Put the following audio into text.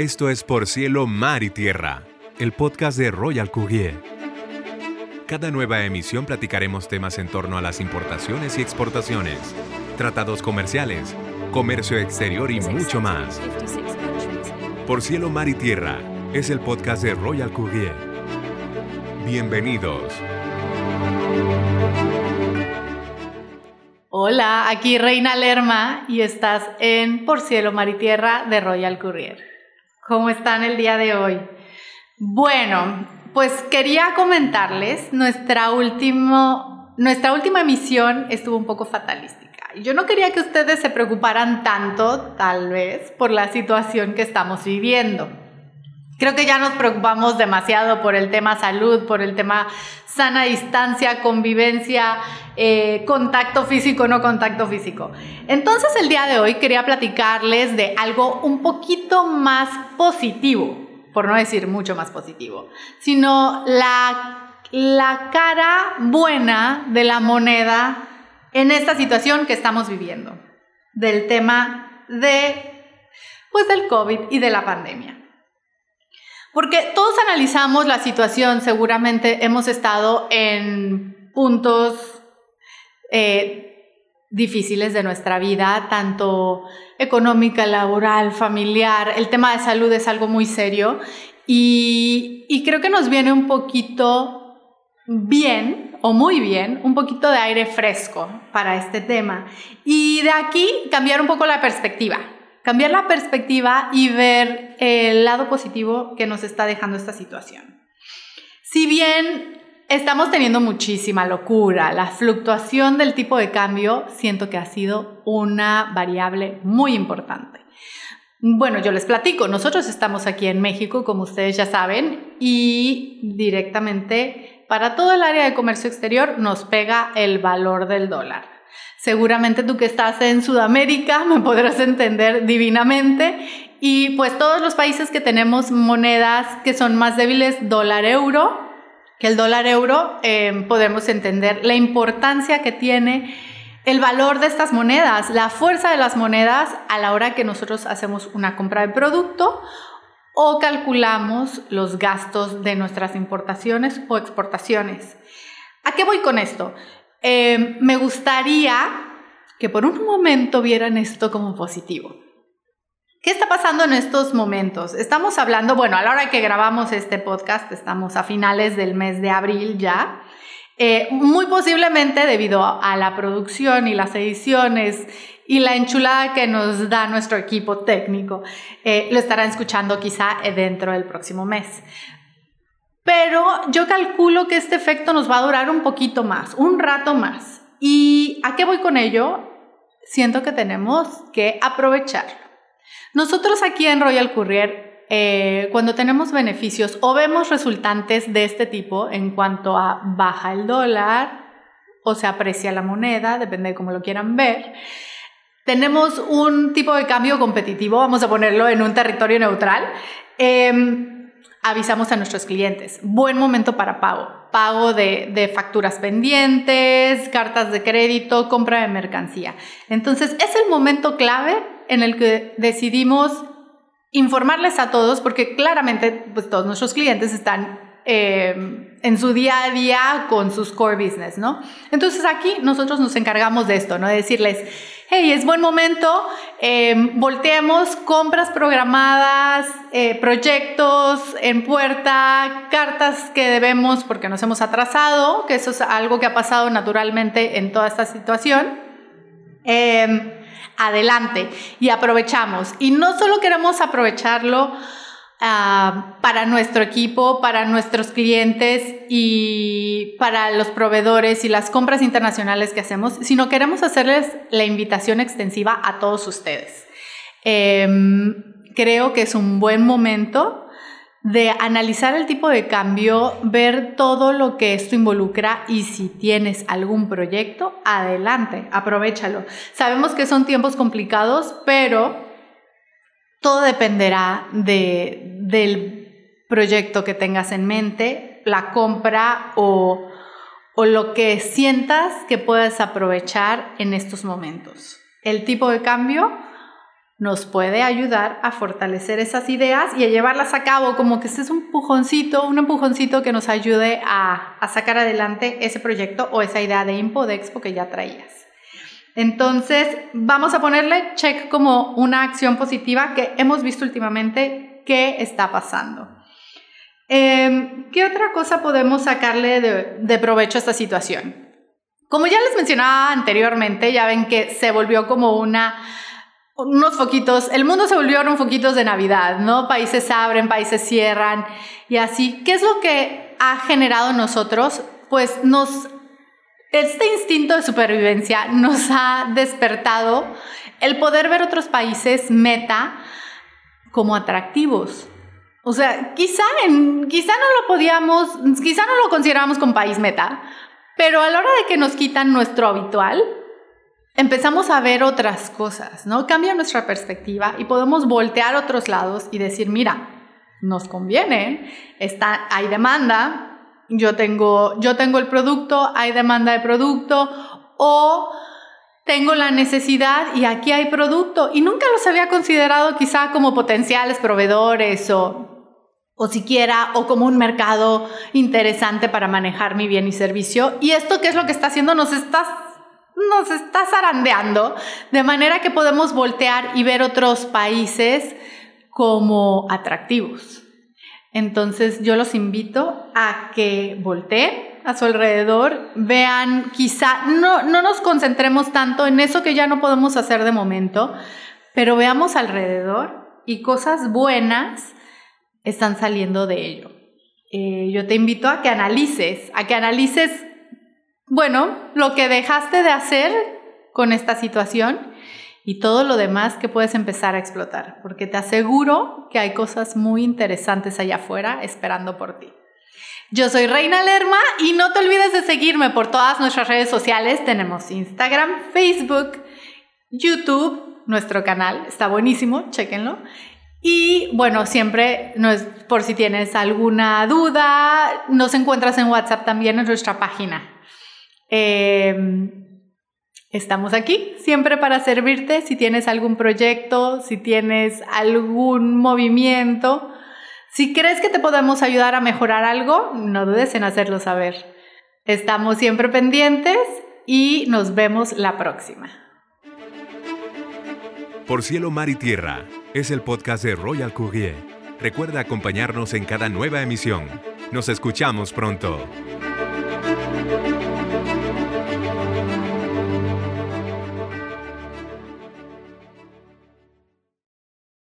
Esto es Por Cielo, Mar y Tierra, el podcast de Royal Courier. Cada nueva emisión platicaremos temas en torno a las importaciones y exportaciones, tratados comerciales, comercio exterior y mucho más. Por Cielo, Mar y Tierra es el podcast de Royal Courier. Bienvenidos. Hola, aquí Reina Lerma y estás en Por Cielo, Mar y Tierra de Royal Courier. ¿Cómo están el día de hoy? Bueno, pues quería comentarles, nuestra, último, nuestra última emisión estuvo un poco fatalística. Yo no quería que ustedes se preocuparan tanto, tal vez, por la situación que estamos viviendo. Creo que ya nos preocupamos demasiado por el tema salud, por el tema sana distancia, convivencia, eh, contacto físico, no contacto físico. Entonces el día de hoy quería platicarles de algo un poquito más positivo, por no decir mucho más positivo, sino la, la cara buena de la moneda en esta situación que estamos viviendo, del tema de, pues del COVID y de la pandemia. Porque todos analizamos la situación, seguramente hemos estado en puntos eh, difíciles de nuestra vida, tanto económica, laboral, familiar. El tema de salud es algo muy serio y, y creo que nos viene un poquito bien o muy bien, un poquito de aire fresco para este tema. Y de aquí cambiar un poco la perspectiva cambiar la perspectiva y ver el lado positivo que nos está dejando esta situación. Si bien estamos teniendo muchísima locura, la fluctuación del tipo de cambio siento que ha sido una variable muy importante. Bueno, yo les platico, nosotros estamos aquí en México, como ustedes ya saben, y directamente para todo el área de comercio exterior nos pega el valor del dólar. Seguramente tú que estás en Sudamérica me podrás entender divinamente. Y pues todos los países que tenemos monedas que son más débiles, dólar euro, que el dólar euro, em, podemos entender la importancia que tiene el valor de estas monedas, la fuerza de las monedas a la hora que nosotros hacemos una compra de producto o calculamos los gastos de nuestras importaciones o exportaciones. ¿A qué voy con esto? Eh, me gustaría que por un momento vieran esto como positivo. ¿Qué está pasando en estos momentos? Estamos hablando, bueno, a la hora que grabamos este podcast, estamos a finales del mes de abril ya. Eh, muy posiblemente debido a la producción y las ediciones y la enchulada que nos da nuestro equipo técnico, eh, lo estarán escuchando quizá dentro del próximo mes. Pero yo calculo que este efecto nos va a durar un poquito más, un rato más. ¿Y a qué voy con ello? Siento que tenemos que aprovecharlo. Nosotros aquí en Royal Courier, eh, cuando tenemos beneficios o vemos resultantes de este tipo en cuanto a baja el dólar o se aprecia la moneda, depende de cómo lo quieran ver, tenemos un tipo de cambio competitivo, vamos a ponerlo en un territorio neutral. Em, avisamos a nuestros clientes. Buen momento para pago. Pago de, facturas pendientes, cartas de crédito, compra de mercancía. Entonces es el momento clave en el que decidimos informarles a todos, porque claramente pues, todos nuestros clientes están eh, en su día a día con sus core business, ¿no? Entonces aquí nosotros nos encargamos de esto, ¿no? De decirles, hey, es buen momento, eh, volteemos compras programadas, eh, proyectos en puerta, cartas que debemos porque nos hemos atrasado, que eso es algo que ha pasado naturalmente en toda esta situación. Em, adelante y aprovechamos. Y no solo queremos aprovecharlo, Ah, para nuestro equipo, para nuestros clientes y para los proveedores y las compras internacionales que hacemos, sino queremos hacerles la invitación extensiva a todos ustedes. Em, creo que es un buen momento de analizar el tipo de cambio, ver todo lo que esto involucra y si tienes algún proyecto, adelante, aprovechalo. Sabemos que son tiempos complicados, pero todo dependerá de, del proyecto que tengas en mente, la compra o, o lo que sientas que puedes aprovechar en estos momentos. El tipo de cambio nos puede ayudar a fortalecer esas ideas y a llevarlas a cabo, como que este es un empujoncito, un empujoncito que nos ayude a, a sacar adelante ese proyecto o esa idea de Impodexpo que ya traías. Entonces, vamos a ponerle check como una acción positiva que hemos visto últimamente que está pasando. Em, ¿Qué otra cosa podemos sacarle de, provecho a esta situación? Como ya les mencionaba anteriormente, ya ven que se volvió como una unos foquitos, el mundo se volvió un foquitos de Navidad, ¿no? Países abren, países cierran y así. ¿Qué es lo que ha generado en nosotros? Pues nos, este instinto de supervivencia nos ha despertado el poder ver otros países meta como atractivos. O sea, quizá, en, quizá no lo podíamos, quizá no lo consideramos como país meta, pero a la hora de que nos quitan nuestro habitual, empezamos a ver otras cosas, ¿no? Cambia nuestra perspectiva y podemos voltear a otros lados y decir, mira, nos conviene, está, hay demanda, yo tengo, yo tengo el producto, hay demanda de producto, o tengo la necesidad y aquí hay producto, y nunca los había considerado quizá como potenciales proveedores o o siquiera o como un mercado interesante para manejar mi bien y servicio. Y esto qué es lo que está haciendo? Nos está nos está zarandeando, de manera que podemos voltear y ver otros países como atractivos. Entonces yo los invito a que volteen a su alrededor, vean, quizá no, no nos concentremos tanto en eso que ya no podemos hacer de momento, pero veamos alrededor y cosas buenas están saliendo de ello. Eh, yo te invito a que analices, a que analices bueno, lo que dejaste de hacer con esta situación y todo lo demás que puedes empezar a explotar, porque te aseguro que hay cosas muy interesantes allá afuera esperando por ti. Yo soy Reina Lerma y no te olvides de seguirme por todas nuestras redes sociales. Tenemos Instagram, Facebook, YouTube, nuestro canal, está buenísimo, chéquenlo. Y bueno, siempre no es por si tienes alguna duda, nos encuentras en WhatsApp también en nuestra página Em, estamos aquí siempre para servirte. Si tienes algún proyecto, si tienes algún movimiento, si crees que te podemos ayudar a mejorar algo, no dudes en hacerlo saber. Estamos siempre pendientes y nos vemos la próxima. Por cielo, mar y tierra es el podcast de Royal Courier. Recuerda acompañarnos en cada nueva emisión. Nos escuchamos pronto.